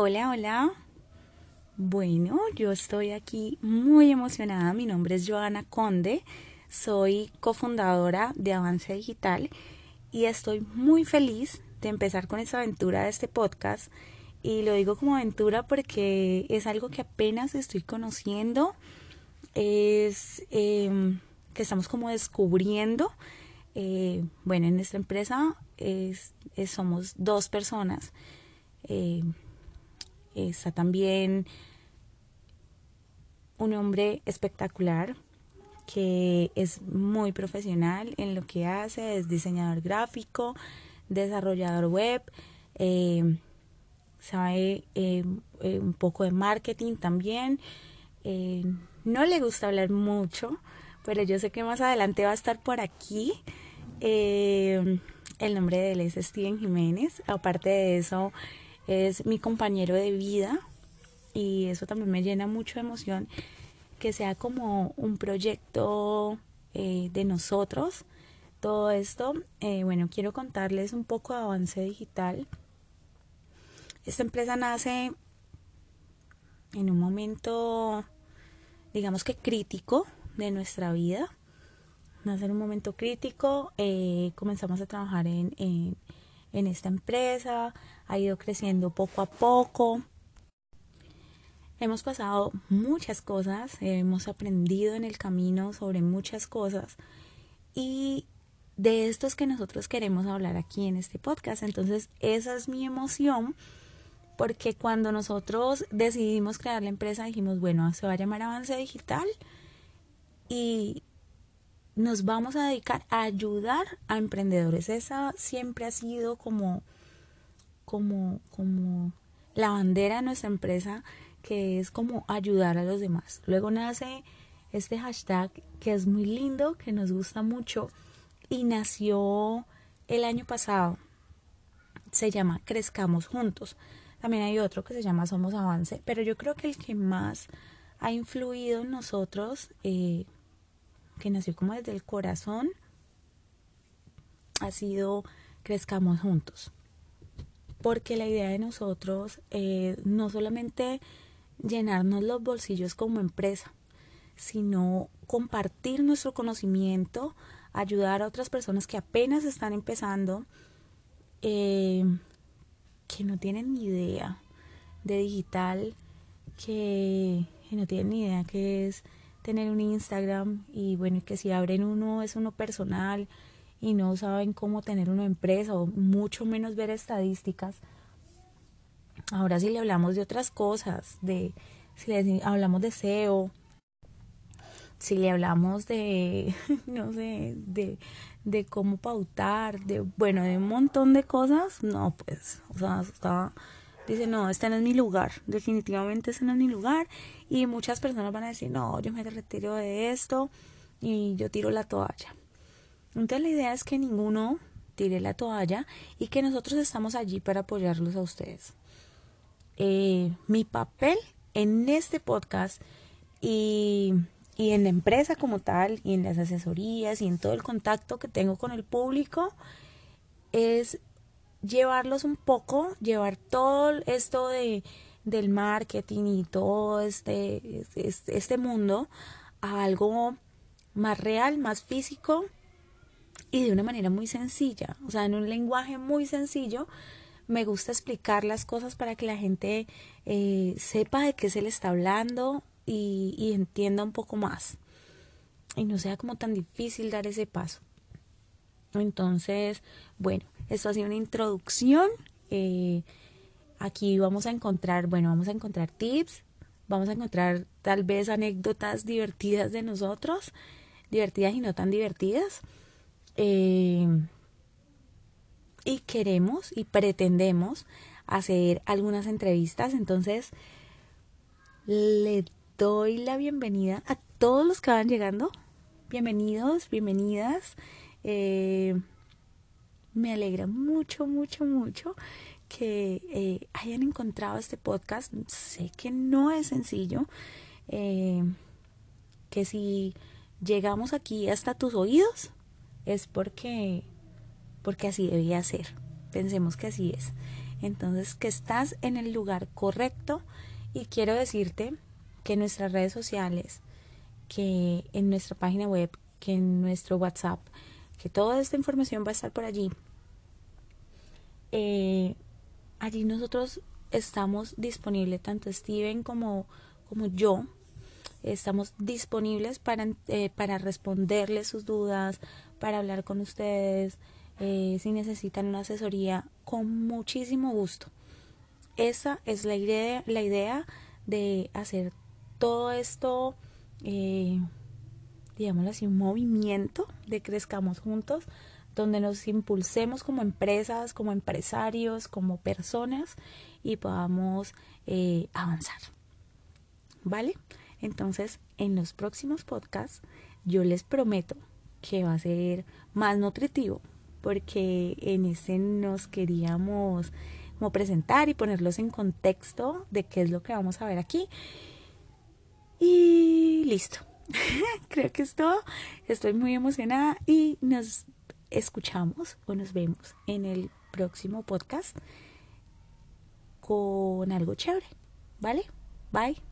Hola, hola. Bueno, yo estoy aquí muy emocionada. Mi nombre es Joana Conde. Soy cofundadora de Avance Digital y estoy muy feliz de empezar con esta aventura de este podcast. Y lo digo como aventura porque es algo que apenas estoy conociendo. Es em, que estamos como descubriendo. Eh, bueno, en esta empresa es, somos dos personas. Eh, está también un hombre espectacular que es muy profesional en lo que hace, es diseñador gráfico, desarrollador web, eh, sabe eh, eh, un poco de marketing también. no le gusta hablar mucho, pero yo sé que más adelante va a estar por aquí. el nombre de él es Steven Jiménez. Aparte de eso, es mi compañero de vida y eso también me llena mucho de emoción que sea como un proyecto eh, de nosotros. Todo esto, eh, bueno, quiero contarles un poco de avance digital. Esta empresa nace en un momento, digamos que crítico de nuestra vida. Nace en un momento crítico, eh, comenzamos a trabajar en, en esta empresa, ha ido creciendo poco a poco. Hemos pasado muchas cosas, hemos aprendido en el camino sobre muchas cosas y de esto es que nosotros queremos hablar aquí en este podcast. Entonces, esa es mi emoción porque cuando nosotros decidimos crear la empresa dijimos, bueno, se va a llamar Avance Digital y nos vamos a dedicar a ayudar a emprendedores. Esa siempre ha sido como, como, como la bandera de nuestra empresa, que es como ayudar a los demás. Luego nace este hashtag que es muy lindo, que nos gusta mucho y nació el año pasado. Se llama Crezcamos Juntos. También hay otro que se llama Somos Avance, pero yo creo que el que más ha influido en nosotros eh, que nació como desde el corazón, ha sido crezcamos juntos. Porque la idea de nosotros eh, no solamente llenarnos los bolsillos como empresa, sino compartir nuestro conocimiento, ayudar a otras personas que apenas están empezando, eh, que no tienen ni idea de digital, que, que no tienen ni idea que es tener un Instagram y bueno, que si abren uno es uno personal y no saben cómo tener una empresa o mucho menos ver estadísticas. Ahora si le hablamos de otras cosas, de si le hablamos de SEO, si le hablamos de, no sé, de, de cómo pautar, de, bueno, de un montón de cosas, no, pues, o sea, está dice, no, este no es mi lugar, definitivamente este no es mi lugar. Y muchas personas van a decir, no, yo me retiro de esto y yo tiro la toalla. Entonces la idea es que ninguno tire la toalla y que nosotros estamos allí para apoyarlos a ustedes. Eh, mi papel en este podcast y, y en la empresa como tal y en las asesorías y en todo el contacto que tengo con el público es llevarlos un poco, llevar todo esto de, del marketing y todo este, este, este mundo a algo más real, más físico y de una manera muy sencilla, o sea, en un lenguaje muy sencillo. Me gusta explicar las cosas para que la gente eh, sepa de qué se le está hablando y, y entienda un poco más. Y no sea como tan difícil dar ese paso. Entonces, bueno, esto ha sido una introducción. Eh, aquí vamos a encontrar, bueno, vamos a encontrar tips, vamos a encontrar tal vez anécdotas divertidas de nosotros, divertidas y no tan divertidas. Eh, y queremos y pretendemos hacer algunas entrevistas. Entonces, le doy la bienvenida a todos los que van llegando. Bienvenidos, bienvenidas. Eh, me alegra mucho, mucho, mucho que eh, hayan encontrado este podcast. Sé que no es sencillo, eh, que si llegamos aquí hasta tus oídos es porque, porque así debía ser. Pensemos que así es. Entonces, que estás en el lugar correcto y quiero decirte que en nuestras redes sociales, que en nuestra página web, que en nuestro WhatsApp, que toda esta información va a estar por allí. Eh, allí nosotros estamos disponibles, tanto Steven como, como yo, estamos disponibles para, eh, para responderles sus dudas, para hablar con ustedes, eh, si necesitan una asesoría, con muchísimo gusto. Esa es la idea, la idea de hacer todo esto, eh, digámoslo así, un movimiento de crezcamos juntos, donde nos impulsemos como empresas, como empresarios, como personas y podamos eh, avanzar. ¿Vale? Entonces, en los próximos podcasts, yo les prometo que va a ser más nutritivo, porque en ese nos queríamos como presentar y ponerlos en contexto de qué es lo que vamos a ver aquí. Y listo. Creo que es todo. Estoy muy emocionada y nos escuchamos o nos vemos en el próximo podcast con algo chévere. ¿Vale? Bye.